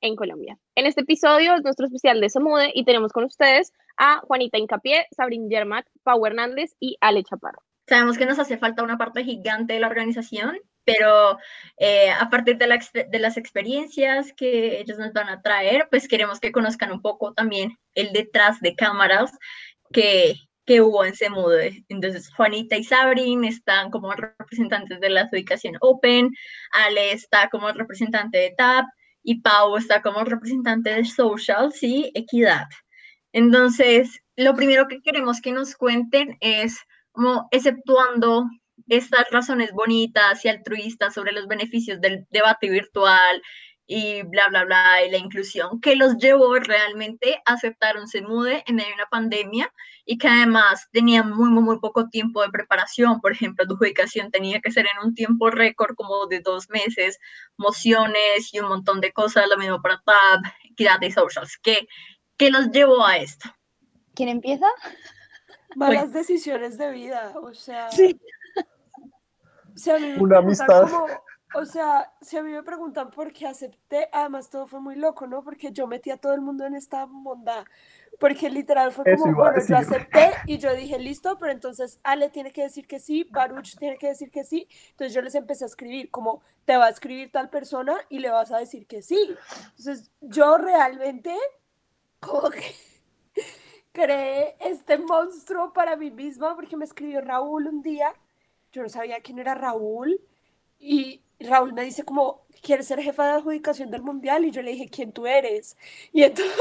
en Colombia. En este episodio es nuestro especial de Somude y tenemos con ustedes a Juanita Incapié, Sabrin Yermak, Pau Hernández y Ale Chaparro. Sabemos que nos hace falta una parte gigante de la organización, pero eh, a partir de, de, las experiencias que ellos nos van a traer, pues queremos que conozcan un poco también el detrás de cámaras que, que hubo en Semude. Entonces, Juanita y Sabrin están como representantes de la adjudicación Open, Ale está como representante de TAP y Pau está como representante de Social, sí, Equidad. Entonces, lo primero que queremos que nos cuenten es como exceptuando estas razones bonitas y altruistas sobre los beneficios del debate virtual y bla, bla, bla, y la inclusión, que los llevó realmente a aceptar un CEMUDE en medio de una pandemia y que además tenían muy, muy, muy poco tiempo de preparación. Por ejemplo, tu adjudicación tenía que ser en un tiempo récord como de dos meses, mociones y un montón de cosas, lo mismo para TAB, equidad y socials. ¿Qué, qué los llevó a esto? ¿Quién empieza? Malas decisiones de vida, o sea... Sí. O sea, Una amistad. O sea, si a mí me preguntan por qué acepté, además todo fue muy loco, ¿no? Porque yo metí a todo el mundo en esta bondad. Porque literal fue como, bueno, yo acepté y yo dije, listo, pero entonces Ale tiene que decir que sí, Baruch tiene que decir que sí. Entonces yo les empecé a escribir, como, te va a escribir tal persona y le vas a decir que sí. Entonces yo realmente, como que creé este monstruo para mí misma, porque me escribió Raúl un día. Yo no sabía quién era Raúl. Y Raúl me dice como, ¿quieres ser jefa de adjudicación del mundial? Y yo le dije, ¿quién tú eres? Y entonces,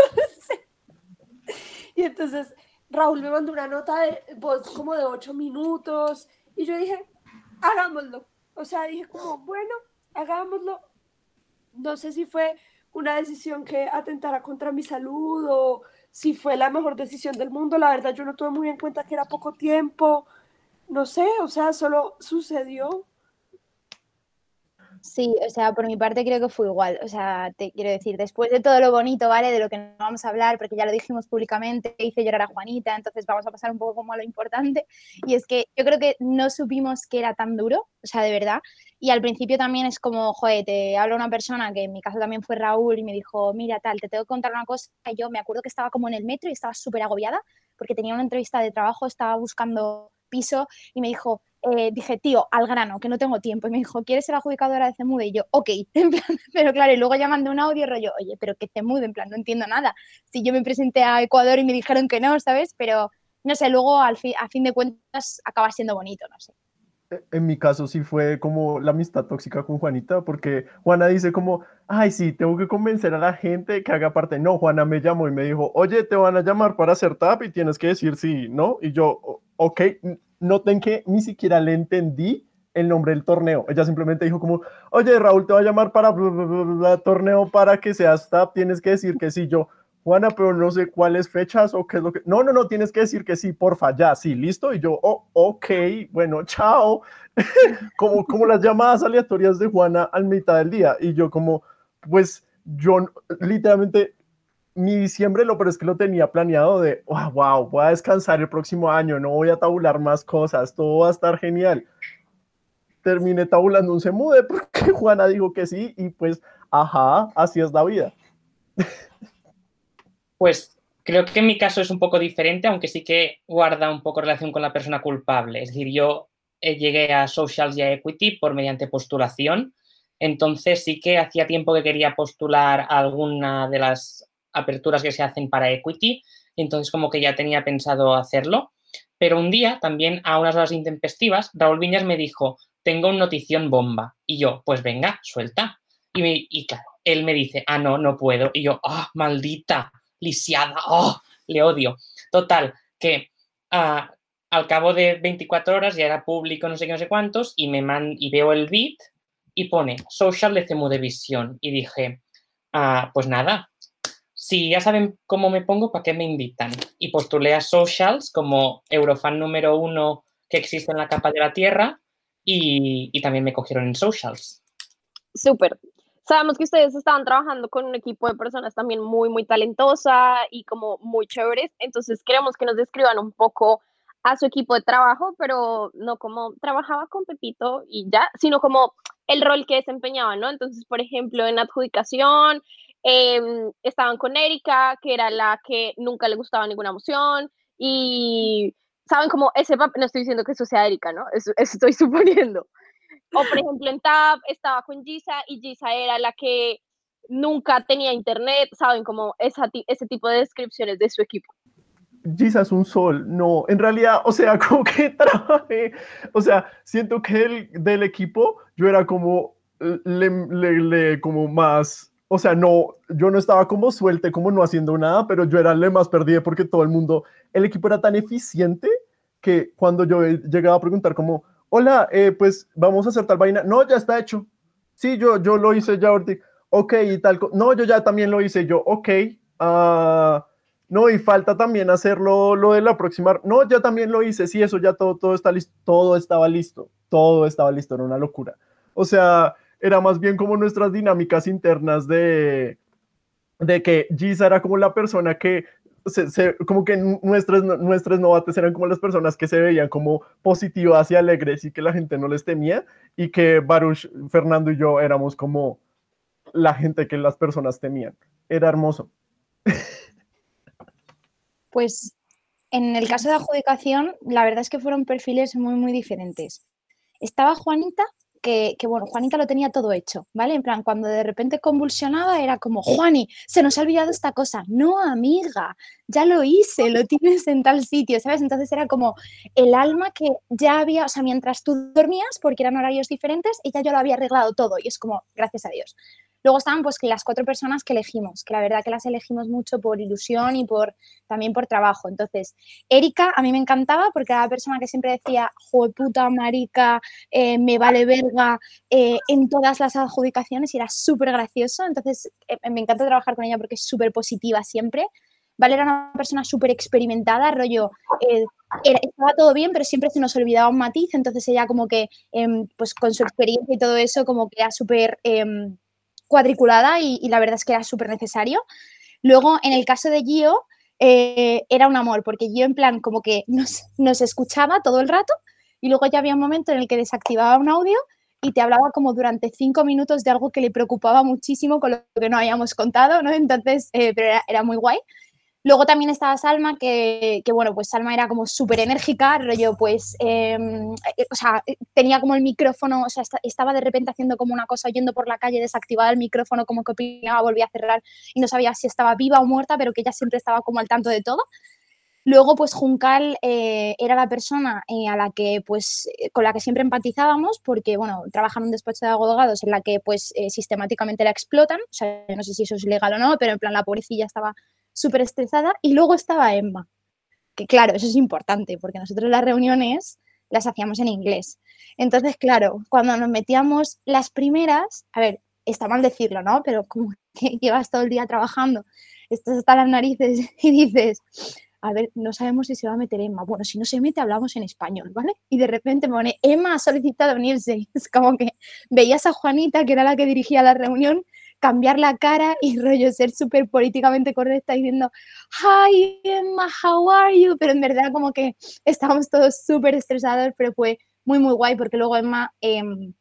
y entonces Raúl me mandó una nota de voz como de ocho minutos y yo dije, hagámoslo. O sea, dije como, bueno, hagámoslo. No sé si fue una decisión que atentara contra mi salud o si fue la mejor decisión del mundo. La verdad, yo no tuve muy en cuenta que era poco tiempo. No sé, o sea, solo sucedió. Sí, o sea, por mi parte creo que fue igual. O sea, te quiero decir, después de todo lo bonito, ¿vale? De lo que no vamos a hablar, porque ya lo dijimos públicamente, hice llorar a Juanita, entonces vamos a pasar un poco como a lo importante. Y es que yo creo que no supimos que era tan duro, o sea, de verdad. Y al principio también es como, joder, te habla una persona que en mi caso también fue Raúl y me dijo, mira, tal, te tengo que contar una cosa. Y yo me acuerdo que estaba como en el metro y estaba súper agobiada porque tenía una entrevista de trabajo, estaba buscando piso y me dijo, eh, dije, tío, al grano, que no tengo tiempo. Y me dijo, ¿quieres ser adjudicadora de CEMUDE? Y yo, ok, pero claro, y luego ya mandé un audio rollo, oye, pero que CEMUDE, en plan, no entiendo nada. Si yo me presenté a Ecuador y me dijeron que no, ¿sabes? Pero no sé, luego al a fin de cuentas acaba siendo bonito, no sé. E, en mi caso sí fue como la amistad tóxica con Juanita, porque Juana dice como, ay, sí, tengo que convencer a la gente que haga parte. No, Juana me llamó y me dijo, oye, te van a llamar para hacer tap y tienes que decir sí, ¿no? Y yo, ok, noten que ni siquiera le entendí el nombre del torneo. Ella simplemente dijo como, oye, Raúl te va a llamar para el torneo para que seas TAP, tienes que decir que sí. Yo, Juana, pero no sé cuáles fechas o qué es lo que... No, no, no, tienes que decir que sí, porfa, ya, sí, listo. Y yo, oh, ok, bueno, chao. como, como las llamadas aleatorias de Juana al mitad del día. Y yo como, pues yo literalmente mi diciembre lo pero es que lo tenía planeado de, wow, wow, voy a descansar el próximo año, no voy a tabular más cosas, todo va a estar genial. Terminé tabulando un semude porque Juana dijo que sí y pues, ajá, así es la vida. Pues creo que en mi caso es un poco diferente, aunque sí que guarda un poco relación con la persona culpable. Es decir, yo eh, llegué a Socials y a Equity por mediante postulación, entonces sí que hacía tiempo que quería postular a alguna de las aperturas que se hacen para equity, entonces como que ya tenía pensado hacerlo. Pero un día, también a unas horas intempestivas, Raúl Viñas me dijo, tengo una notición bomba. Y yo, pues venga, suelta. Y, me, claro, él me dice, ah, no, no puedo. Y yo, ah, maldita, lisiada, oh, le odio. Total, que ah, al cabo de 24 horas ya era público, no sé qué, no sé cuántos, y, me man, y veo el beat y pone social de Cemu de Visión. Y dije, ah, pues nada, si ya saben cómo me pongo, ¿para qué me invitan? Y postulé a Socials como Eurofan número uno que existe en la capa de la Tierra y, también me cogieron en Socials. Súper. Sabemos que ustedes estaban trabajando con un equipo de personas también muy, muy talentosa y como muy chéveres, entonces queremos que nos describan un poco a su equipo de trabajo, pero no como trabajaba con Pepito y ya, sino como el rol que desempeñaban, ¿no? Entonces, por ejemplo, en adjudicación, em, estaban con Erika, que era la que nunca le gustaba ninguna emoción, y saben como ese papel, no estoy diciendo que eso sea Erika, ¿no? Eso, eso estoy suponiendo. O por ejemplo en Tab estaba con Gisa y Gisa era la que nunca tenía internet, saben como esa, ese tipo de descripciones de su equipo. Gisa es un sol, no, en realidad, o sea, como que trabajé, o sea, siento que el, del equipo yo era como, le, le, como más, o sea, no, yo no estaba como suelte, como no haciendo nada, pero yo era el más perdido porque todo el mundo, el equipo era tan eficiente que cuando yo llegaba a preguntar como, hola, eh, pues vamos a hacer tal vaina. No, ya está hecho. Sí, yo, yo lo hice ya. Ok, y tal. No, yo ya también lo hice yo. Ok. Uh, no, y falta también hacerlo lo de la. No, ya también lo hice. Sí, eso ya todo, todo está listo. Todo estaba listo. Todo estaba listo. Era una locura. O sea, era más bien como nuestras dinámicas internas de, de que Giza era como la persona que como que nuestras, nuestras novates eran como las personas que se veían como positivas y alegres y que la gente no les temía y que Baruch, Fernando y yo éramos como la gente que las personas temían. Era hermoso. Pues en el caso de adjudicación, la verdad es que fueron perfiles muy, muy diferentes. Estaba Juanita, que, bueno, Juanita lo tenía todo hecho, ¿vale? En plan, cuando de repente convulsionaba era como, Juani, se nos ha olvidado esta cosa. No, amiga, ya lo hice, lo tienes en tal sitio, ¿sabes? Entonces era como el alma que ya había, o sea, mientras tú dormías, porque eran horarios diferentes, ella ya lo había arreglado todo y es como, gracias a Dios. Luego estaban pues las cuatro personas que elegimos, que la verdad que las elegimos mucho por ilusión y por también por trabajo. Entonces, Erika a mí me encantaba porque era la persona que siempre decía, puta, marica, eh, me vale verga eh, en todas las adjudicaciones y era súper gracioso. Entonces, eh, me encanta trabajar con ella porque es súper positiva siempre. Vale era una persona súper experimentada, rollo, estaba todo bien, pero siempre se nos olvidaba un matiz, entonces ella como que, em, pues con su experiencia y todo eso, como que era súper em, cuadriculada y, la verdad es que era súper necesario. Luego, en el caso de Gio, eh, era un amor, porque Gio en plan como que nos, nos escuchaba todo el rato y luego ya había un momento en el que desactivaba un audio y te hablaba como durante cinco minutos de algo que le preocupaba muchísimo con lo que no habíamos contado, ¿no? Entonces, eh, pero era, era, muy guay. Luego también estaba Salma, que, bueno, pues Salma era como súper enérgica, rollo, pues, em, eh, o sea, eh, tenía como el micrófono, o sea, estaba de repente haciendo como una cosa, yendo por la calle, desactivaba el micrófono, como que opinaba, volvía a cerrar y no sabía si estaba viva o muerta, pero que ella siempre estaba como al tanto de todo. Luego, pues Juncal eh, era la persona a la que, pues, con la que siempre empatizábamos, porque, bueno, trabaja en un despacho de abogados en la que, pues, sistemáticamente la explotan. O sea, no sé si eso es legal o no, pero en plan, la pobrecilla estaba súper estresada y luego estaba Emma. Que claro, eso es importante porque nosotros las reuniones las hacíamos en inglés. Entonces, claro, cuando nos metíamos las primeras, a ver, está mal decirlo, ¿no? Pero como que llevas todo el día trabajando, estás hasta las narices y dices, a ver, no sabemos si se va a meter Emma. Bueno, si no se mete, hablamos en español, ¿vale? Y de repente me pone, Emma ha solicitado unirse. Es como que veías a Juanita, que era la que dirigía la reunión, cambiar la cara y rollo ser súper políticamente correcta diciendo, hi Emma, how are you? Pero en verdad como que estábamos todos súper estresados, pero fue muy, muy guay porque luego Emma em,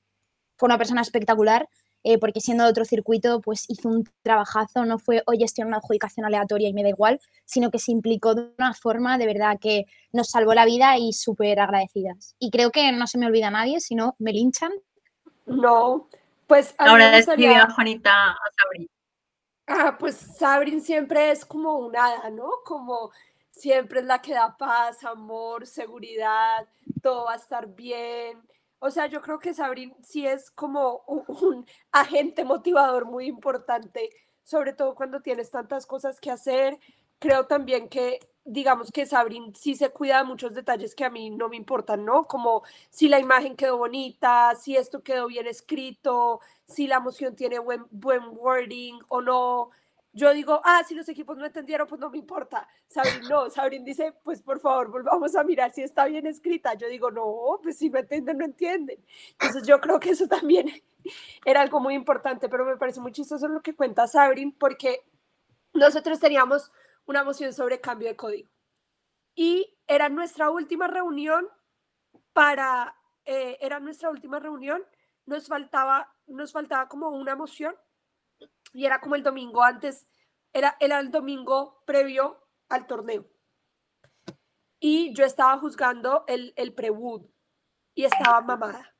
fue una persona espectacular. Eh, porque siendo de otro circuito, pues hizo un trabajazo, no fue, oye, estoy en una adjudicación aleatoria y me da igual, sino que se implicó de una forma de verdad que nos salvó la vida y súper agradecidas. Y creo que no se me olvida nadie, si no, me linchan. No, pues ahora describe a Juanita a Sabrin. Ah, pues Sabrin siempre es como un hada, ¿no? Como siempre es la que da paz, amor, seguridad, todo va a estar bien. O sea, yo creo que Sabrin sí es como un, agente motivador muy importante, sobre todo cuando tienes tantas cosas que hacer. Creo también que digamos que Sabrin sí se cuida de muchos detalles que a mí no me importan, ¿no? Como si la imagen quedó bonita, si esto quedó bien escrito, si la emoción tiene buen, buen wording o no. yo digo, ah, si los equipos no entendieron, pues no me importa. Sabrin no, Sabrin dice, pues por favor, volvamos a mirar si está bien escrita. Yo digo, no, pues si no entienden, no entienden. Entonces yo creo que eso también era algo muy importante, pero me parece muy chistoso lo que cuenta Sabrin, porque nosotros teníamos una moción sobre cambio de código. Y era nuestra última reunión para, eh, era nuestra última reunión, nos faltaba, nos faltaba como una moción y era como el domingo antes, era, era el domingo previo al torneo. Y yo estaba juzgando el, el pre-wood y estaba mamada.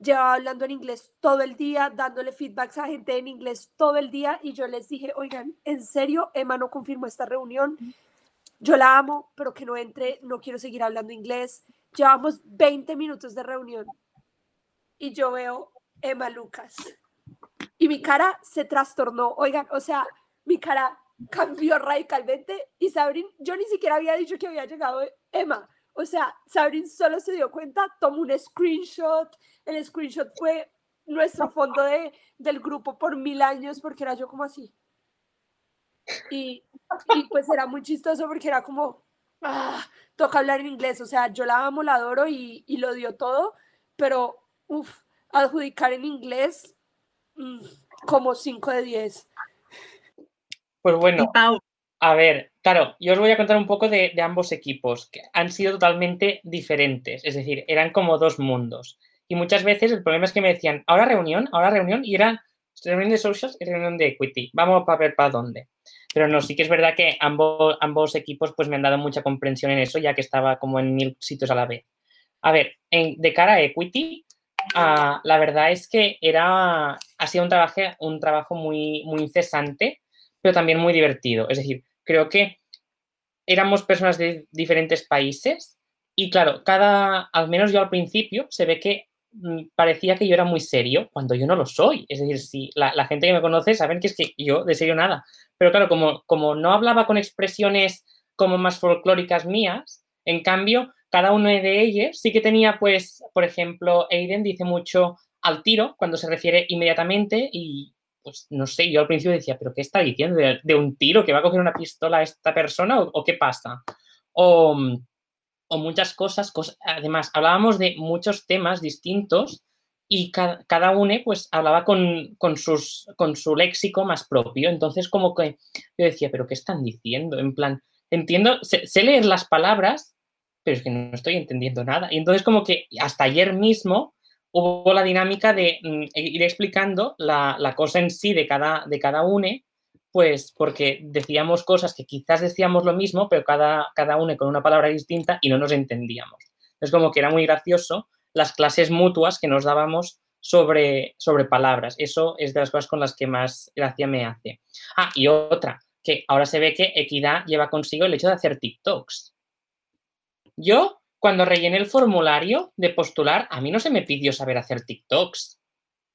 Llevaba hablando en inglés todo el día, dándole feedbacks a gente en inglés todo el día y yo les dije, oigan, en serio, Emma no confirmó esta reunión. Yo la amo, pero que no entre, no quiero seguir hablando inglés. Llevamos 20 minutos de reunión y yo veo Emma Lucas y mi cara se trastornó. Oigan, o sea, mi cara cambió radicalmente y Sabrin, yo ni siquiera había dicho que había llegado Emma. O sea, Sabrin solo se dio cuenta, tomó un screenshot. El screenshot fue nuestro fondo de, del grupo por mil años porque era yo como así. Y, y pues era muy chistoso porque era como, ah, toca hablar en inglés. O sea, yo la amo, la adoro y, y lo dio todo, pero, uff, adjudicar en inglés Mm, como 5 de 10. Pues bueno, a ver, claro, yo os voy a contar un poco de, ambos equipos, que han sido totalmente diferentes, es decir, eran como dos mundos. Y muchas veces el problema es que me decían, ahora reunión, ahora reunión, y era reunión de socials y reunión de equity. Vamos a ver para dónde. Pero no, sí que es verdad que ambos, ambos equipos pues me han dado mucha comprensión en eso, ya que estaba como en mil sitios a la vez. A ver, en, de cara a equity, Ah, la verdad es que era, ha sido un trabajo, un trabajo muy, muy incesante, pero también muy divertido. Es decir, creo que éramos personas de diferentes países y claro, cada, al menos yo al principio, se ve que mm, parecía que yo era muy serio cuando yo no lo soy. Es decir, si la, la, gente que me conoce saben que es que yo de serio nada. Pero claro, como, como no hablaba con expresiones como más folclóricas mías, en cambio, cada uno de ellos sí que tenía, pues, por ejemplo, Aiden dice mucho al tiro cuando se refiere inmediatamente y, pues, no sé, yo al principio decía, pero ¿qué está diciendo? ¿De, un tiro? ¿Que va a coger una pistola a esta persona o, qué pasa? O, muchas cosas, además, hablábamos de muchos temas distintos y cada, uno, pues, hablaba con, sus, con su léxico más propio. Entonces, como que yo decía, pero ¿qué están diciendo? En plan, entiendo, sé leer las palabras, pero es que no estoy entendiendo nada. Y entonces como que hasta ayer mismo hubo la dinámica de mm, ir explicando la, cosa en sí de cada, de cada une, pues porque decíamos cosas que quizás decíamos lo mismo, pero cada, cada une con una palabra distinta y no nos entendíamos. Es como que era muy gracioso las clases mutuas que nos dábamos sobre, sobre palabras. Eso es de las cosas con las que más gracia me hace. Ah, y otra, que ahora se ve que Equidad lleva consigo el hecho de hacer TikToks. Yo, cuando rellené el formulario de postular, a mí no se me pidió saber hacer TikToks.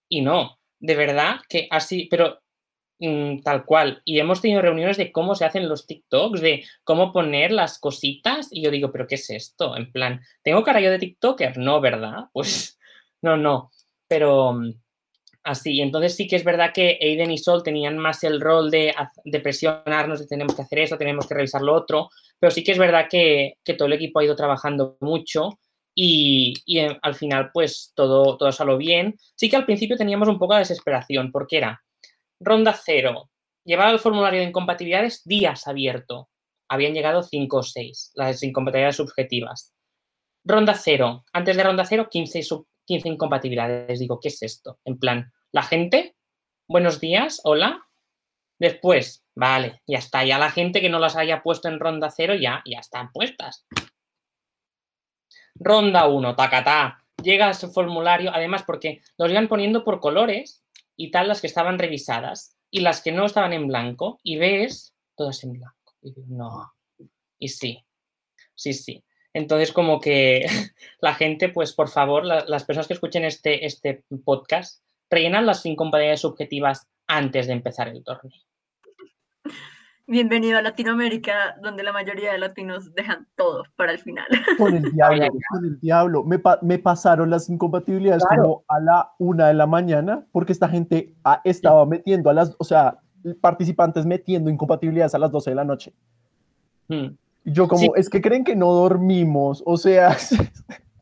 Y no, de verdad que así, pero mm, tal cual. Y hemos tenido reuniones de cómo se hacen los TikToks, de cómo poner las cositas. Y yo digo, ¿pero qué es esto? En plan, ¿tengo cara yo de TikToker? No, ¿verdad? Pues no, no. Pero mm, así. Entonces sí que es verdad que Aiden y Sol tenían más el rol de, presionarnos, de tenemos que hacer esto, tenemos que revisar lo otro, pero sí que es verdad que, todo el equipo ha ido trabajando mucho y, eh, al final pues todo, todo salió bien. Sí que al principio teníamos un poco de desesperación porque era ronda cero, llevar el formulario de incompatibilidades días abierto. Habían llegado cinco o seis, las incompatibilidades subjetivas. Ronda cero, antes de ronda cero, 15, 15 incompatibilidades. Digo, ¿qué es esto? En plan, la gente, buenos días, hola. Después, vale, ya está. Ya la gente que no las haya puesto en ronda cero ya, ya están puestas. Ronda 1, tacatá. Llega ese formulario, además porque los iban poniendo por colores y tal las que estaban revisadas y las que no estaban en blanco y ves todas en blanco. Y no. Y sí, sí, sí. Entonces, como que la gente, pues por favor, las personas que escuchen este, este podcast, rellenan las incompatibilidades subjetivas antes de empezar el torneo. Bienvenido a Latinoamérica, donde la mayoría de latinos dejan todo para el final. Con el diablo, con el diablo. Me, pasaron las incompatibilidades como a la una de la mañana, porque esta gente estaba metiendo a las, o sea, participantes metiendo incompatibilidades a las 12 de la noche. Hmm. Yo como, es que creen que no dormimos, o sea...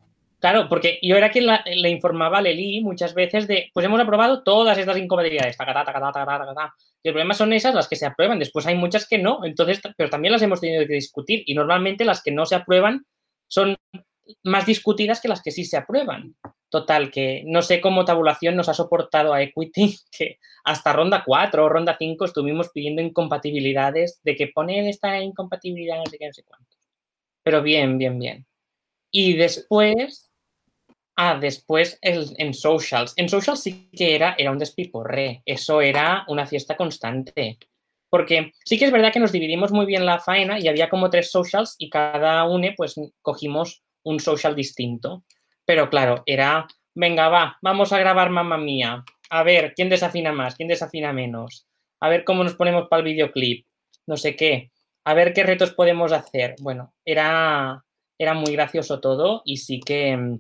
Claro, porque yo era quien le informaba a Leli muchas veces de, pues hemos aprobado todas estas incompatibilidades, y el problema son esas las que se aprueban, después hay muchas que no, entonces, pero también las hemos tenido que discutir y normalmente las que no se aprueban son más discutidas que las que sí se aprueban. Total, que no sé cómo tabulación nos ha soportado a Equity, que hasta ronda 4 o ronda 5 estuvimos pidiendo incompatibilidades de que pone esta incompatibilidad, no sé qué, no sé cuánto. Pero bien, bien, bien. Y después, Ah, después en socials. En socials sí que era, era un despiporre. Eso era una fiesta constante. Porque sí que es verdad que nos dividimos muy bien la faena y había como tres socials y cada uno pues cogimos un social distinto. Pero claro, era, venga, va, vamos a grabar mamá mía. A ver, ¿quién desafina más? ¿Quién desafina menos? A ver cómo nos ponemos para el videoclip. No sé qué. A ver qué retos podemos hacer. Bueno, era, era muy gracioso todo y sí que mm,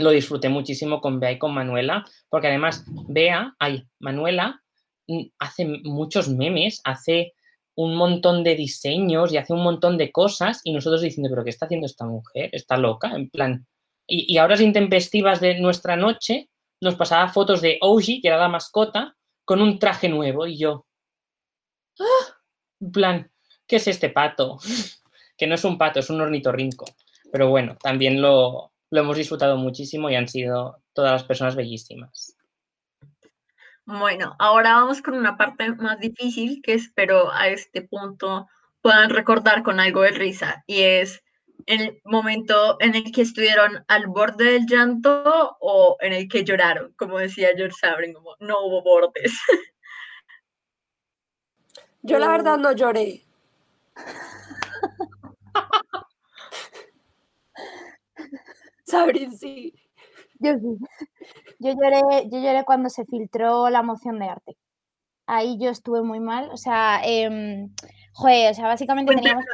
lo disfruté muchísimo con Bea y con Manuela, porque además Bea, ay, Manuela mm, hace muchos memes, hace un montón de diseños y hace un montón de cosas y nosotros diciendo, pero ¿qué está haciendo esta mujer? Está loca, en plan. Y, y horas intempestivas de nuestra noche nos pasaba fotos de Oji, que era la mascota, con un traje nuevo y yo, ¡ah! en plan, ¿qué es este pato? que no es un pato, es un ornitorrinco. Pero bueno, también lo, lo hemos disfrutado muchísimo y han sido todas las personas bellísimas. Bueno, ahora vamos con una parte más difícil que espero a este punto puedan recordar con algo de risa y es el momento en el que estuvieron al borde del llanto o en el que lloraron, como decía George Sabrin, como no hubo bordes. Yo la verdad no lloré. Sabrin sí. Yo sí. Yo lloré, yo lloré cuando se filtró la moción de arte. Ahí yo estuve muy mal. O sea, eh, joder, o sea, básicamente teníamos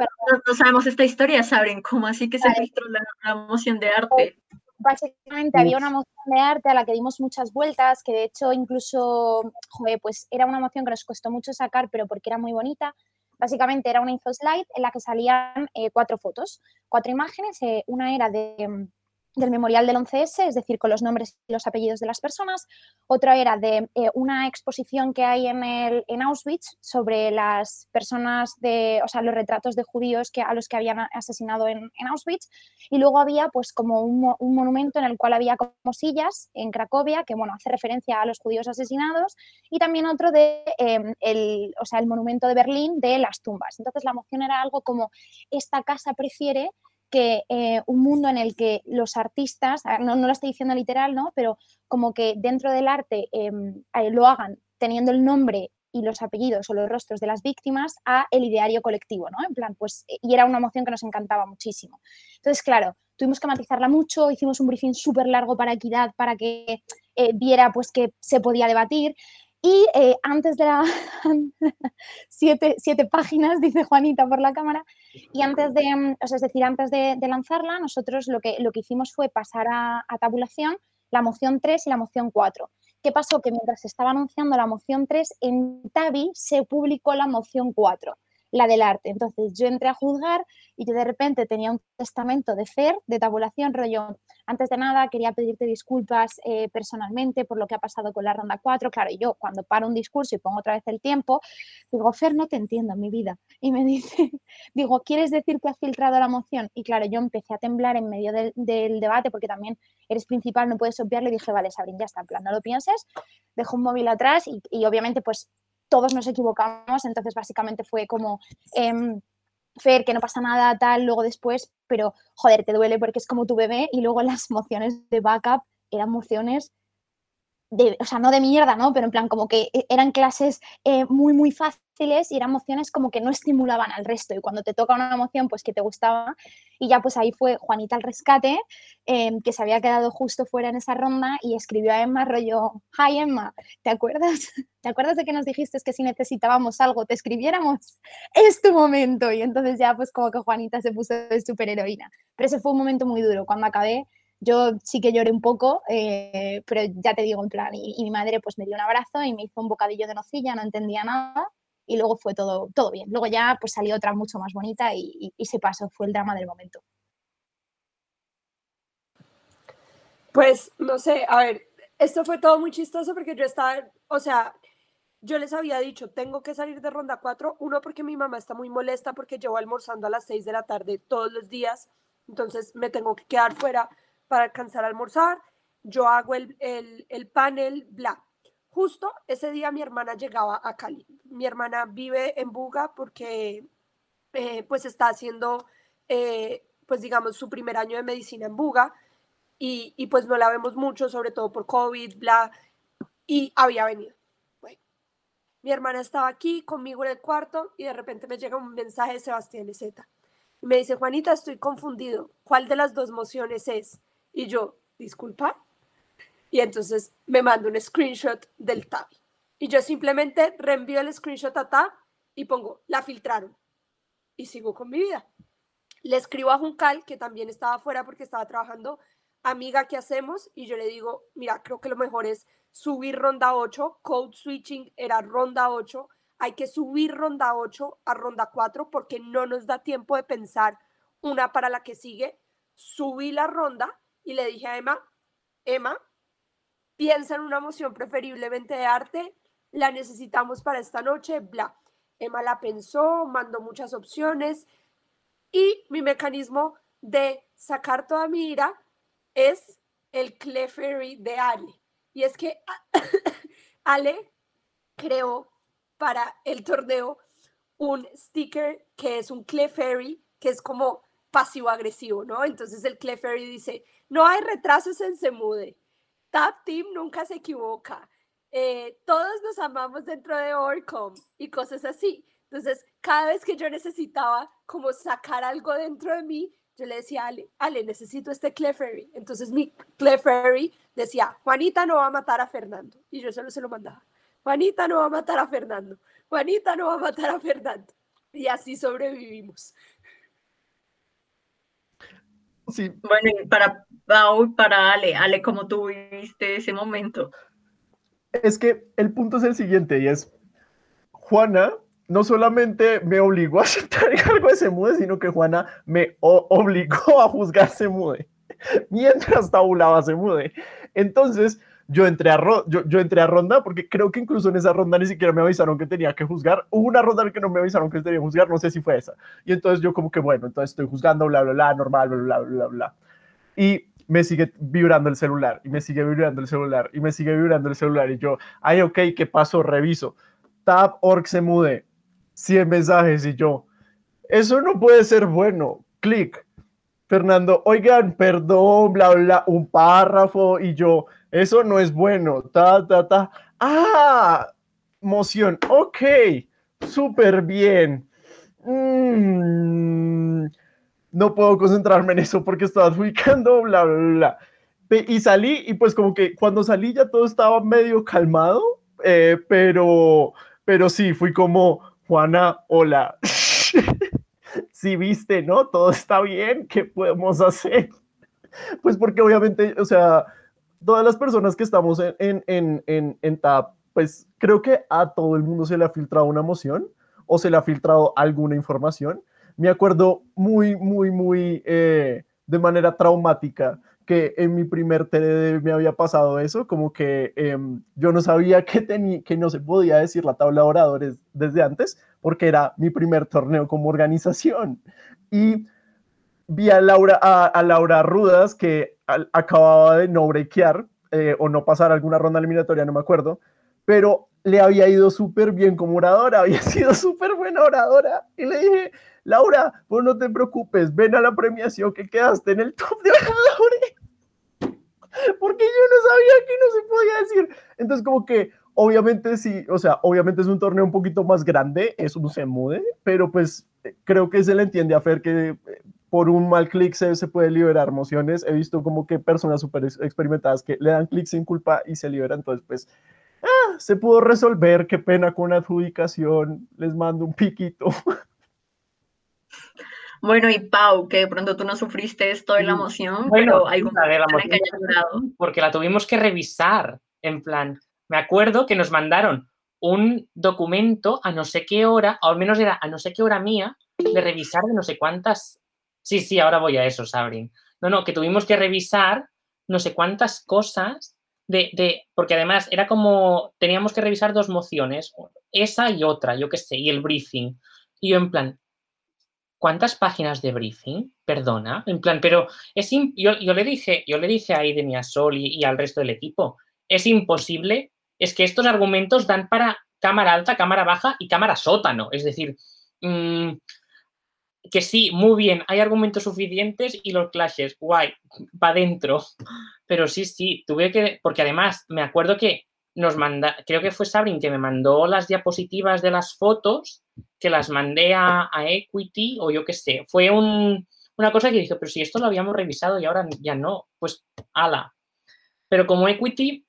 No, sabemos esta historia, Sabrin. ¿Cómo así que se filtró la, moción de arte? Básicamente había una moción de arte a la que dimos muchas vueltas, que de hecho incluso, joder, pues era una moción que nos costó mucho sacar, pero porque era muy bonita. Básicamente era una info slide en la que salían eh, cuatro fotos, cuatro imágenes. Eh, una era de del memorial del 11S, es decir, con los nombres y los apellidos de las personas. Otra era de eh, una exposición que hay en, el, en Auschwitz sobre las personas de, o sea, los retratos de judíos que, a los que habían asesinado en, Auschwitz. Y luego había pues como un, monumento en el cual había como sillas en Cracovia, que bueno, hace referencia a los judíos asesinados. Y también otro de em, el, o sea, el monumento de Berlín de las tumbas. Entonces la moción era algo como esta casa prefiere eh, un mundo en el que los artistas, no, no, lo estoy diciendo literal, ¿no? pero como que dentro del arte em, eh, lo hagan teniendo el nombre y los apellidos o los rostros de las víctimas a el ideario colectivo, ¿no? En plan, pues, y era una emoción que nos encantaba muchísimo. Entonces, claro, tuvimos que matizarla mucho, hicimos un briefing súper largo para Equidad para que eh, viera pues que se podía debatir. Y antes de la siete, páginas, dice Juanita por la cámara, y antes de, mm, es decir, antes de, lanzarla, nosotros lo que, lo que hicimos fue pasar a, a, tabulación la moción 3 y la moción 4. ¿Qué pasó? Que mientras se estaba anunciando la moción 3, en Tabi se publicó la moción 4 la del arte. Entonces yo entré a juzgar y yo de repente tenía un testamento de FER, de tabulación, rollo, antes de nada quería pedirte disculpas eh, personalmente por lo que ha pasado con la ronda 4. Claro, yo cuando paro un discurso y pongo otra vez el tiempo, digo, Fer, no te entiendo mi vida. Y me dice, digo, ¿quieres decir que has filtrado la moción? Y claro, yo empecé a temblar en medio del, debate porque también eres principal, no puedes obviarlo y dije, vale, Sabrin, ya está, en plan, no lo pienses, dejo un móvil atrás y obviamente pues todos nos equivocamos, entonces básicamente fue como, eh, Fer, que no pasa nada, tal, luego después, pero joder, te duele porque es como tu bebé y luego las mociones de backup eran mociones de, o sea, no de mierda, ¿no? Pero en plan, como que e, eran clases eh, muy, muy fáciles y eran emociones como que no estimulaban al resto. Y cuando te toca una emoción, pues que te gustaba. Y ya pues ahí fue Juanita al rescate, em, que se había quedado justo fuera en esa ronda y escribió a Emma rollo, hi Emma, ¿te acuerdas? ¿Te acuerdas de que nos dijiste que si necesitábamos algo te escribiéramos? Es tu momento. Y entonces ya pues como que Juanita se puso de superheroína. Pero ese fue un momento muy duro. Cuando acabé, yo sí que lloré un poco, eh, pero ya te digo, en plan, y, mi madre pues me dio un abrazo y me hizo un bocadillo de nocilla, no entendía nada, y luego fue todo, todo bien. Luego ya pues salió otra mucho más bonita y, se pasó, fue el drama del momento. Pues no sé, a ver, esto fue todo muy chistoso porque yo estaba, o sea, yo les había dicho, tengo que salir de ronda 4, uno porque mi mamá está muy molesta porque llevo almorzando a las 6 de la tarde todos los días, entonces me tengo que quedar fuera para alcanzar a almorzar, yo hago el, el, panel, bla. Justo ese día mi hermana llegaba a Cali. Mi hermana vive en Buga porque eh, pues está haciendo, eh, pues digamos, su primer año de medicina en Buga y, pues no la vemos mucho, sobre todo por COVID, bla, y había venido. Mi hermana estaba aquí conmigo en el cuarto y de repente me llega un mensaje de Sebastián Z. Y me dice, Juanita, estoy confundido, ¿cuál de las dos mociones es? Y yo, disculpa. Y entonces me manda un screenshot del tab. Y yo simplemente reenvío el screenshot a tab y pongo, la filtraron. Y sigo con mi vida. Le escribo a Juncal, que también estaba afuera porque estaba trabajando amiga, ¿qué hacemos? Y yo le digo, mira, creo que lo mejor es subir ronda 8, code switching era ronda 8, hay que subir ronda 8 a ronda 4 porque no nos da tiempo de pensar una para la que sigue. Subí la ronda y le dije a Emma, Emma, piensa en una moción preferiblemente de arte, la necesitamos para esta noche, bla. Emma la pensó, mandó muchas opciones y mi mecanismo de sacar toda mi ira es el Clefairy de Ale. Y es que Ale creó para el torneo un sticker que es un Clefairy, que es como pasivo-agresivo, ¿no? Entonces el Clefairy dice, no hay retrasos en Semude, Tap Team nunca se equivoca, eh, todos nos amamos dentro de Orcom y cosas así. Entonces, cada vez que yo necesitaba como sacar algo dentro de mí, yo le decía a Ale, Ale, necesito este Clefairy. Entonces mi Clefairy decía, Juanita no va a matar a Fernando. Y yo solo se lo mandaba. Juanita no va a matar a Fernando. Juanita no va a matar a Fernando. Y así sobrevivimos. Sí. Bueno, y para Pau para Ale, Ale, ¿cómo tú viviste ese momento? Es que el punto es el siguiente y es, Juana no solamente me obligó a aceptar el cargo de Semude, sino que Juana me obligó a juzgar Semude mientras tabulaba Semude. Entonces, yo entré, a yo, yo, entré a ronda porque creo que incluso en esa ronda ni siquiera me avisaron que tenía que juzgar. Hubo una ronda en que no me avisaron que tenía que juzgar, no sé si fue esa. Y entonces yo como que, bueno, entonces estoy juzgando, bla, bla, bla, normal, bla, bla, bla, bla. Y me sigue vibrando el celular, y me sigue vibrando el celular, y me sigue vibrando el celular. Y yo, ay, ok, ¿qué pasó? Reviso. Tab org se mude 100 mensajes y yo, eso no puede ser bueno. Clic. Fernando, oigan, perdón, bla, bla, un párrafo y yo, eso no es bueno. Ta, ta, ta. Ah, moción. Ok, súper bien. Mm, no puedo concentrarme en eso porque estaba adjudicando, bla, bla, bla. Y salí y pues como que cuando salí ya todo estaba medio calmado, eh, pero, pero sí, fui como, Juana, hola. si viste, ¿no? Todo está bien, ¿qué podemos hacer? Pues porque obviamente, o sea, todas las personas que estamos en, en, en, en TAP, pues creo que a todo el mundo se le ha filtrado una emoción o se le ha filtrado alguna información. Me acuerdo muy, muy, muy eh, de manera traumática que en mi primer TDD me había pasado eso, como que em, yo no sabía que, que no se podía decir la tabla de oradores desde antes, porque era mi primer torneo como organización. Y vi a Laura, a, Laura Rudas, que acababa de no breakear eh, o no pasar alguna ronda eliminatoria, no me acuerdo, pero le había ido súper bien como oradora, había sido súper buena oradora. Y le dije, Laura, pues no te preocupes, ven a la premiación que quedaste en el top de oradores porque yo no sabía que no se podía decir. Entonces, como que obviamente sí, o sea, obviamente es un torneo un poquito más grande, eso no se mude, pero pues creo que se le entiende a Fer que eh, por un mal clic se, se puede liberar emociones. He visto como que personas súper experimentadas que le dan clic sin culpa y se liberan, entonces pues ah, se pudo resolver, qué pena con adjudicación, les mando un piquito. Bueno, y Pau, que de pronto tú no sufriste esto de la emoción, pero hay de la Porque la tuvimos que revisar, en plan, me acuerdo que nos mandaron un documento a no sé qué hora, o al menos era a no sé qué hora mía, de revisar de no sé cuántas. Sí, sí, ahora voy a eso, Sabrin. No, no, que tuvimos que revisar no sé cuántas cosas de, de, porque además era como, teníamos que revisar dos mociones, esa y otra, yo qué sé, y el briefing. Y yo en plan, ¿cuántas páginas de briefing? Perdona, en plan, pero es yo, yo, le dije, yo le dije a y a y, al resto del equipo, es imposible, es que estos argumentos dan para cámara alta, cámara baja y cámara sótano, es decir, mmm, que sí, muy bien, hay argumentos suficientes y los clashes, guay, va dentro. Pero sí, sí, tuve que, porque además me acuerdo que nos manda, creo que fue Sabrin que me mandó las diapositivas de las fotos, que las mandé a, Equity o yo qué sé. Fue un, una cosa que dije, pero si esto lo habíamos revisado y ahora ya no, pues ala. Pero como Equity,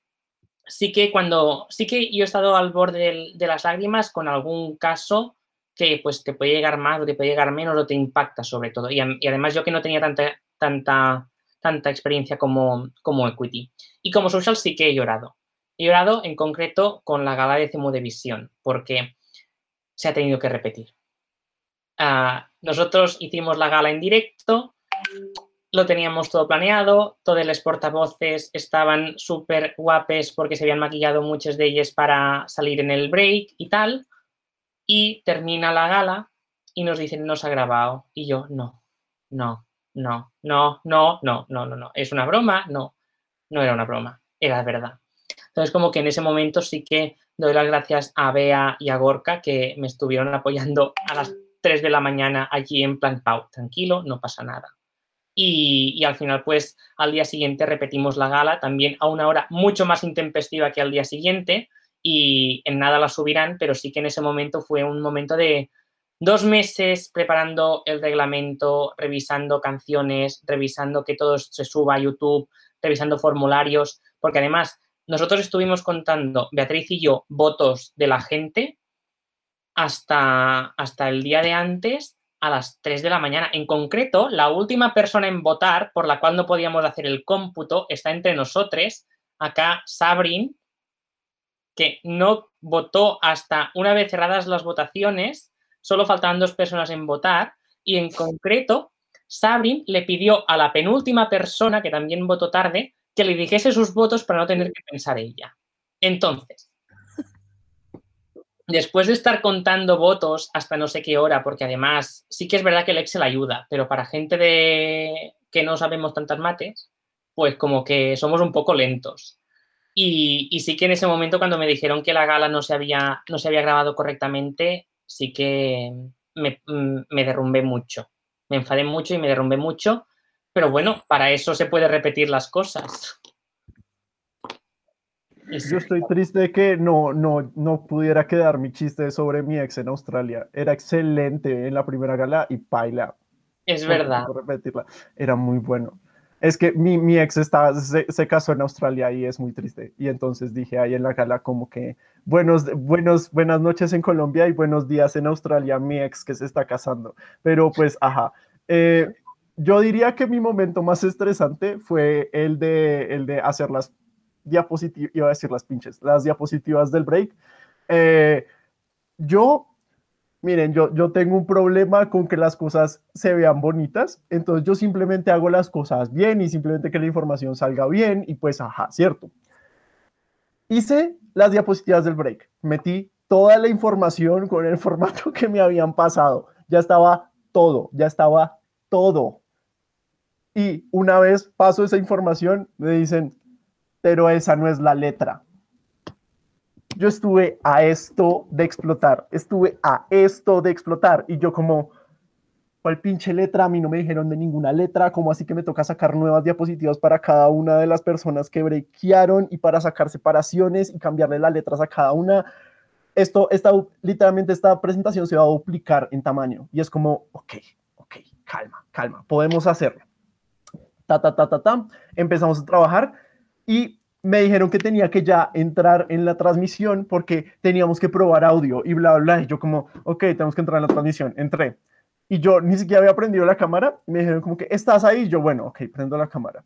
sí que cuando, sí que yo he estado al borde de, de las lágrimas con algún caso que pues te puede llegar más o te puede llegar menos o te impacta sobre todo. Y, y además yo que no tenía tanta, tanta, tanta experiencia como, como Equity. Y como social sí que he llorado. He llorado en concreto con la gala de Cemo de Visión, porque se ha tenido que repetir. Uh, nosotros hicimos la gala en directo, lo teníamos todo planeado, todos los portavoces estaban súper guapes porque se habían maquillado muchos de ellos para salir en el break y tal y termina la gala y nos dicen, no se ha grabado. Y yo, no, no, no, no, no, no, no, no, no. ¿Es una broma? No, no era una broma, era verdad. Entonces, como que en ese momento sí que doy las gracias a Bea y a Gorka que me estuvieron apoyando a las 3 de la mañana allí en plan, Pau, tranquilo, no pasa nada. Y, y, al final, pues, al día siguiente repetimos la gala, también a una hora mucho más intempestiva que al día siguiente, y en nada la subirán, pero sí que en ese momento fue un momento de dos meses preparando el reglamento, revisando canciones, revisando que todo se suba a YouTube, revisando formularios, porque además nosotros estuvimos contando, Beatriz y yo, votos de la gente hasta, hasta el día de antes a las 3 de la mañana. En concreto, la última persona en votar por la cual no podíamos hacer el cómputo está entre nosotros. Acá, Sabrin, que no votó hasta una vez cerradas las votaciones, solo faltaban dos personas en votar, y en concreto, Sabrin le pidió a la penúltima persona, que también votó tarde, que le dijese sus votos para no tener que pensar ella. Entonces, después de estar contando votos hasta no sé qué hora, porque además sí que es verdad que el Excel ayuda, pero para gente de que no sabemos tantas mates, pues como que somos un poco lentos. Y, y, sí que en ese momento, cuando me dijeron que la gala no se había, no se había grabado correctamente, sí que me, mm, me derrumbé mucho. Me enfadé mucho y me derrumbé mucho. Pero bueno, para eso se puede repetir las cosas. Yo estoy triste de que no, no, no pudiera quedar mi chiste sobre mi ex en Australia. Era excelente en la primera gala y paila. Es verdad. repetirla. Era muy bueno. Es que mi, mi ex estaba, se, se, casó en Australia y es muy triste. Y entonces dije ahí en la gala como que buenos, buenos, buenas noches en Colombia y buenos días en Australia, mi ex que se está casando. Pero pues, ajá. Eh, yo diría que mi momento más estresante fue el de, el de hacer las diapositivas, iba a decir las pinches, las diapositivas del break. Eh, yo miren, yo, yo tengo un problema con que las cosas se vean bonitas, entonces yo simplemente hago las cosas bien y simplemente que la información salga bien y pues, ajá, cierto. Hice las diapositivas del break, metí toda la información con el formato que me habían pasado, ya estaba todo, ya estaba todo. Y una vez paso esa información, me dicen, pero esa no es la letra yo estuve a esto de explotar, estuve a esto de explotar y yo como, ¿cuál pinche letra? A mí no me dijeron de ninguna letra, como así que me toca sacar nuevas diapositivas para cada una de las personas que brequearon y para sacar separaciones y cambiarle las letras a cada una. Esto, esta, literalmente esta presentación se va a duplicar en tamaño y es como, ok, ok, calma, calma, podemos hacerlo. Ta, ta, ta, ta, ta. Empezamos a trabajar y me dijeron que tenía que ya entrar en la transmisión porque teníamos que probar audio y bla, bla. Y yo como, ok, tenemos que entrar en la transmisión. Entré. Y yo ni siquiera había prendido la cámara. Me dijeron como que, ¿estás ahí? Y yo, bueno, ok, prendo la cámara.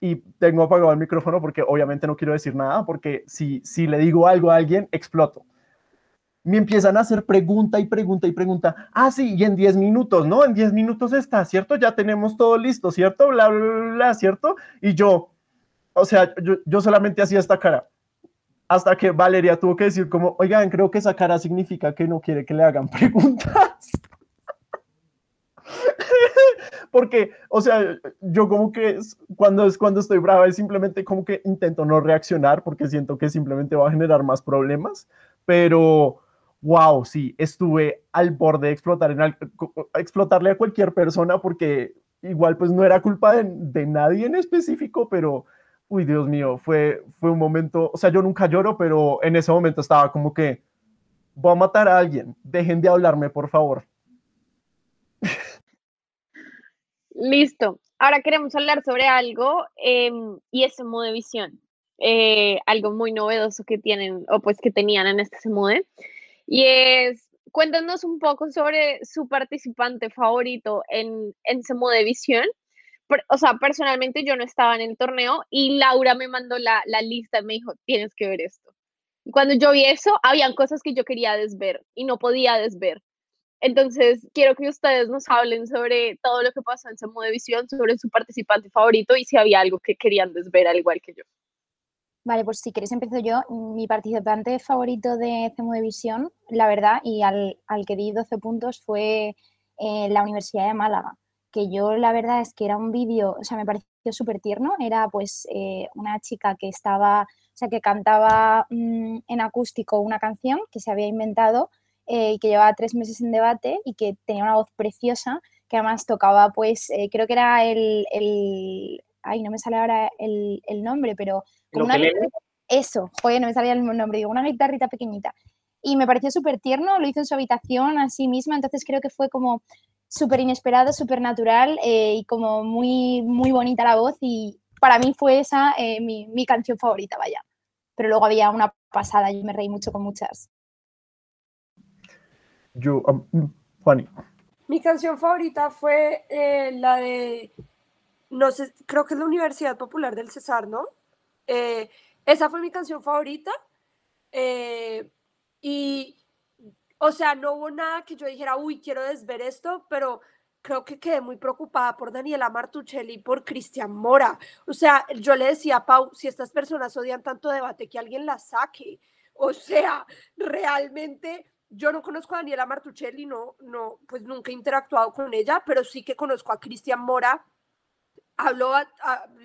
Y tengo apagado el micrófono porque obviamente no quiero decir nada porque si, si le digo algo a alguien, exploto. me empiezan a hacer pregunta y pregunta y pregunta. Ah, sí, y en 10 minutos, ¿no? En 10 minutos está, ¿cierto? Ya tenemos todo listo, ¿cierto? Bla, bla, bla, ¿cierto? Y yo, o sea, yo, yo solamente hacía esta cara. Hasta que Valeria tuvo que decir como, oigan, creo que esa cara significa que no quiere que le hagan preguntas. Porque, o sea, yo como que cuando, es, cuando estoy brava es simplemente como que intento no reaccionar porque siento que simplemente va a generar más problemas, pero wow, sí, estuve al borde de explotar en explotarle a cualquier persona porque igual pues no era culpa de, de, nadie en específico, pero, uy, Dios mío, fue, fue un momento, o sea, yo nunca lloro, pero en ese momento estaba como que, voy a matar a alguien, dejen de hablarme, por favor. Listo. Ahora queremos hablar sobre algo em, y es de visión. Eh, algo muy novedoso que tienen o pues que tenían en este Semude. Y es, cuéntanos un poco sobre su participante favorito en, en de visión. O sea, personalmente yo no estaba en el torneo y Laura me mandó la, la lista y me dijo, tienes que ver esto. Y cuando yo vi eso, habían cosas que yo quería desver y no podía desver. Entonces, quiero que ustedes nos hablen sobre todo lo que pasó en Semo de Visión, sobre su participante favorito y si había algo que querían desver al igual que yo. Vale, pues si queréis empiezo yo. Mi participante favorito de CEMU de Visión, la verdad, y al, que di 12 puntos fue eh, la Universidad de Málaga, que yo la verdad es que era un vídeo, o sea, me pareció súper tierno, era pues eh, una chica que estaba, o sea, que cantaba mm, en acústico una canción que se había inventado eh, y que llevaba tres meses en debate y que tenía una voz preciosa, que además tocaba, pues, eh, creo que era el, el, ay, no me sale ahora el, el nombre, pero una eso, joder, no me salía el nombre, digo, una guitarrita pequeñita. Y me pareció súper tierno, lo hizo en su habitación a sí misma, entonces creo que fue como súper inesperado, súper natural eh, y como muy, muy bonita la voz y para mí fue esa mi, mi canción favorita, vaya. Pero luego había una pasada, yo me reí mucho con muchas. Yo, um, Fanny. Mi canción favorita fue eh, la de, no sé, creo que es la Universidad Popular del Cesar, ¿no? Eh, esa fue mi canción favorita. Eh, y, o sea, no hubo nada que yo dijera, uy, quiero desver esto, pero creo que quedé muy preocupada por Daniela Martuchelli y por Cristian Mora. O sea, yo le decía a Pau, si estas personas odian tanto debate, que alguien la saque. O sea, realmente yo no conozco a Daniela Martuchelli, no, no, pues nunca he interactuado con ella, pero sí que conozco a Cristian Mora. Hablo,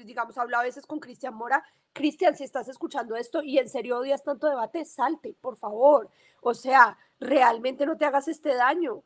digamos, hablo a veces con Cristian Mora. Cristian, si estás escuchando esto y en serio odias tanto debate, salte, por favor. O sea, realmente no te hagas este daño.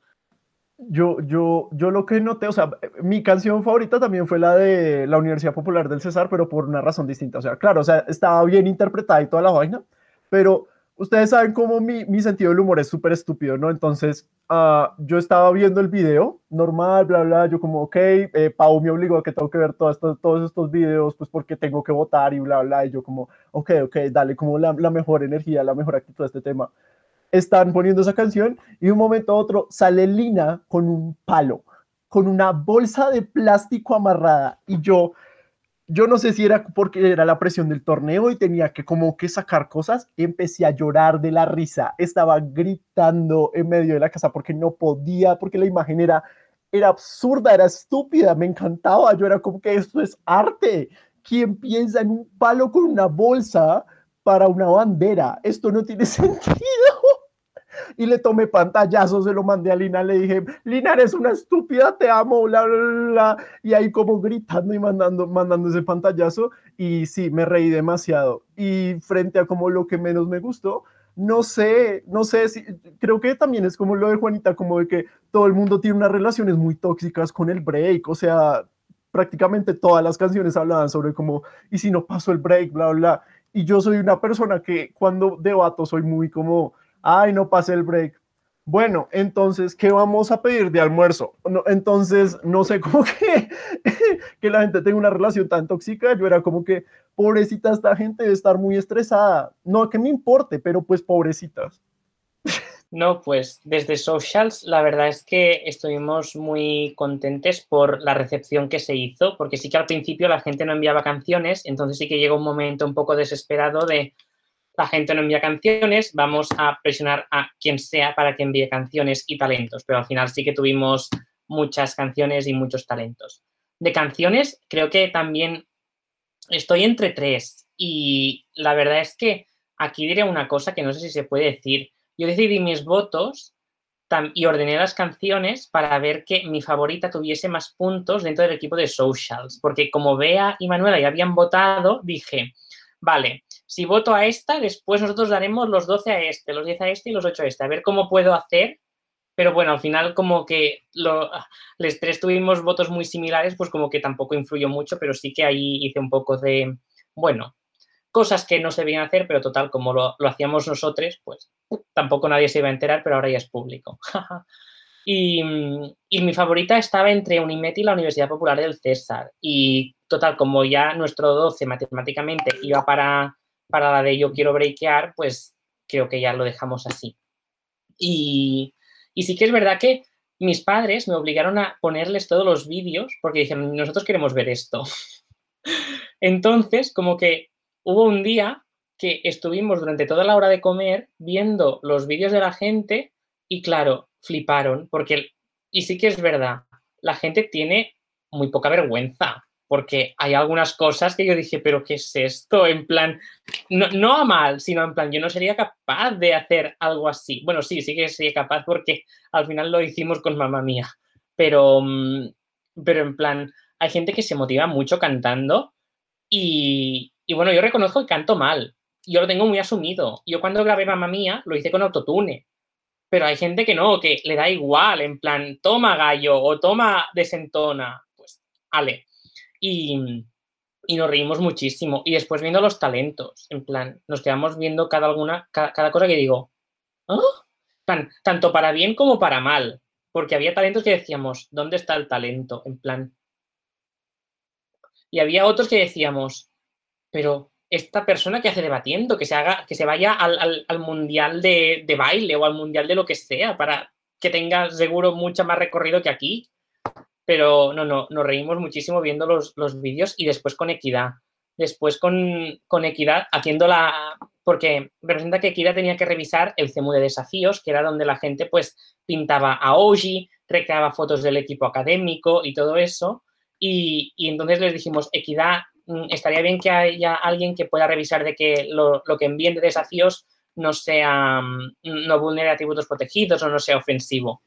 Yo, yo, yo lo que noté, o sea, mi canción favorita también fue la de la Universidad Popular del César, pero por una razón distinta. O sea, claro, o sea, estaba bien interpretada y toda la vaina, pero ustedes saben cómo mi, mi sentido del humor es súper estúpido, ¿no? Entonces, uh, yo estaba viendo el video, normal, bla, bla, yo como, ok, eh, Pau me obligó a que tengo que ver todos estos, todos estos videos, pues porque tengo que votar y bla, bla, y yo como, ok, ok, dale como la, la mejor energía, la mejor actitud a este tema. Están poniendo esa canción y de un momento a otro sale Lina con un palo, con una bolsa de plástico amarrada y yo yo no sé si era porque era la presión del torneo y tenía que como que sacar cosas, empecé a llorar de la risa, estaba gritando en medio de la casa porque no podía, porque la imagen era, era absurda, era estúpida, me encantaba, yo era como que esto es arte, ¿quién piensa en un palo con una bolsa para una bandera? Esto no tiene sentido y le tomé pantallazo, se lo mandé a Lina, le dije, Lina, eres una estúpida, te amo, bla, bla, bla, y ahí como gritando y mandando, mandando ese pantallazo, y sí, me reí demasiado. Y frente a como lo que menos me gustó, no sé, no sé si, creo que también es como lo de Juanita, como de que todo el mundo tiene unas relaciones muy tóxicas con el break, o sea, prácticamente todas las canciones hablaban sobre como, y si no pasó el break, bla, bla, y yo soy una persona que cuando debato soy muy como, ay, no pasé el break. Bueno, entonces, ¿qué vamos a pedir de almuerzo? Entonces, no sé cómo que, que la gente tenga una relación tan tóxica. Yo era como que, pobrecita, esta gente debe estar muy estresada. No, que me importe, pero pues pobrecitas. No, pues desde Socials la verdad es que estuvimos muy contentes por la recepción que se hizo, porque sí que al principio la gente no enviaba canciones, entonces sí que llegó un momento un poco desesperado de la gente no envía canciones, vamos a presionar a quien sea para que envíe canciones y talentos, pero al final sí que tuvimos muchas canciones y muchos talentos. De canciones, creo que también estoy entre tres y la verdad es que aquí diré una cosa que no sé si se puede decir. Yo decidí mis votos y ordené las canciones para ver que mi favorita tuviese más puntos dentro del equipo de socials, porque como Bea y Manuela ya habían votado, dije, vale, si voto a esta, después nosotros daremos los 12 a este, los 10 a este y los 8 a este, a ver cómo puedo hacer. Pero bueno, al final como que lo, los tres tuvimos votos muy similares, pues como que tampoco influyó mucho, pero sí que ahí hice un poco de, bueno, cosas que no se debían hacer, pero total, como lo, hacíamos nosotros, pues tampoco nadie se iba a enterar, pero ahora ya es público. y, y, mi favorita estaba entre Unimet y la Universidad Popular del César. Y total, como ya nuestro 12 matemáticamente iba para, para la de yo quiero breakear, pues creo que ya lo dejamos así. Y, y sí que es verdad que mis padres me obligaron a ponerles todos los vídeos porque dijeron, nosotros queremos ver esto. Entonces, como que hubo un día que estuvimos durante toda la hora de comer viendo los vídeos de la gente y claro, fliparon porque, y sí que es verdad, la gente tiene muy poca vergüenza porque hay algunas cosas que yo dije, pero ¿qué es esto? En plan, no, no, a mal, sino en plan, yo no sería capaz de hacer algo así. Bueno, sí, sí que sería capaz porque al final lo hicimos con mamá mía, pero, mm, pero en plan, hay gente que se motiva mucho cantando y, y bueno, yo reconozco que canto mal. Yo lo tengo muy asumido. Yo cuando grabé Mamá Mía lo hice con autotune. Pero hay gente que no, que le da igual, en plan, toma gallo o toma desentona. Pues, ale. Y, y nos reímos muchísimo. Y después viendo los talentos, en plan, nos quedamos viendo cada, alguna, cada, cosa que digo, ¿Ah? tanto para bien como para mal. Porque había talentos que decíamos, ¿dónde está el talento? En plan. Y había otros que decíamos, pero esta persona que hace debatiendo, que se haga, que se vaya al, mundial de, baile o al mundial de lo que sea, para que tenga seguro mucho más recorrido que aquí. Pero no, no, nos reímos muchísimo viendo los, vídeos y después con equidad. Después con, con equidad, haciéndola, porque representa que equidad tenía que revisar el CEMU de desafíos, que era donde la gente pues pintaba a Oji, recreaba fotos del equipo académico y todo eso. Y, y entonces les dijimos, equidad estaría bien que haya alguien que pueda revisar de que lo, que envíen de desafíos no sea, mm, no vulnere atributos protegidos o no sea ofensivo.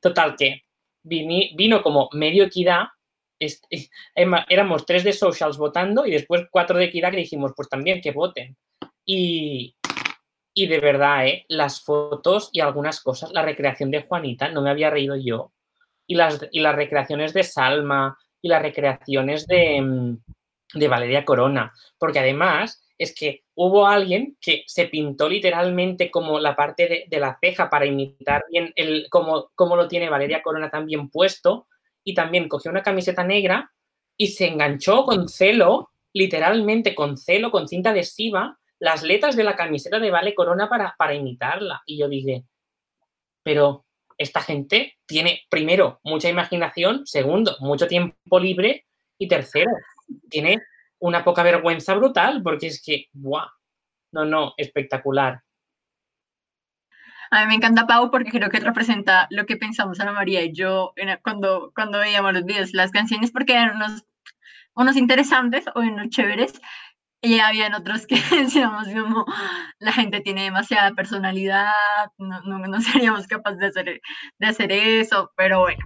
Total que vino como medio equidad, éramos tres de socials votando y después cuatro de equidad que dijimos, pues también que voten. Y, y de verdad, ¿eh? las fotos y algunas cosas, la recreación de Juanita, no me había reído yo. Y las, y las recreaciones de Salma y las recreaciones de, mm, de Valeria Corona, porque además es que hubo alguien que se pintó literalmente como la parte de, la ceja para imitar bien el, como, como lo tiene Valeria Corona tan bien puesto, y también cogió una camiseta negra y se enganchó con celo, literalmente con celo, con cinta adhesiva, las letras de la camiseta de Vale Corona para, para imitarla. Y yo dije, pero esta gente tiene, primero, mucha imaginación, segundo, mucho tiempo libre, y tercero, tiene una poca vergüenza brutal, porque es que, ¡buah! No, no, espectacular. A mí me encanta Pau porque creo que representa lo que pensamos Ana María y yo cuando, cuando veíamos los videos, las canciones, porque eran unos, unos interesantes o unos chéveres, y habían otros que decíamos como la gente tiene demasiada personalidad, no, no, no seríamos capaces de hacer, de hacer eso, pero bueno.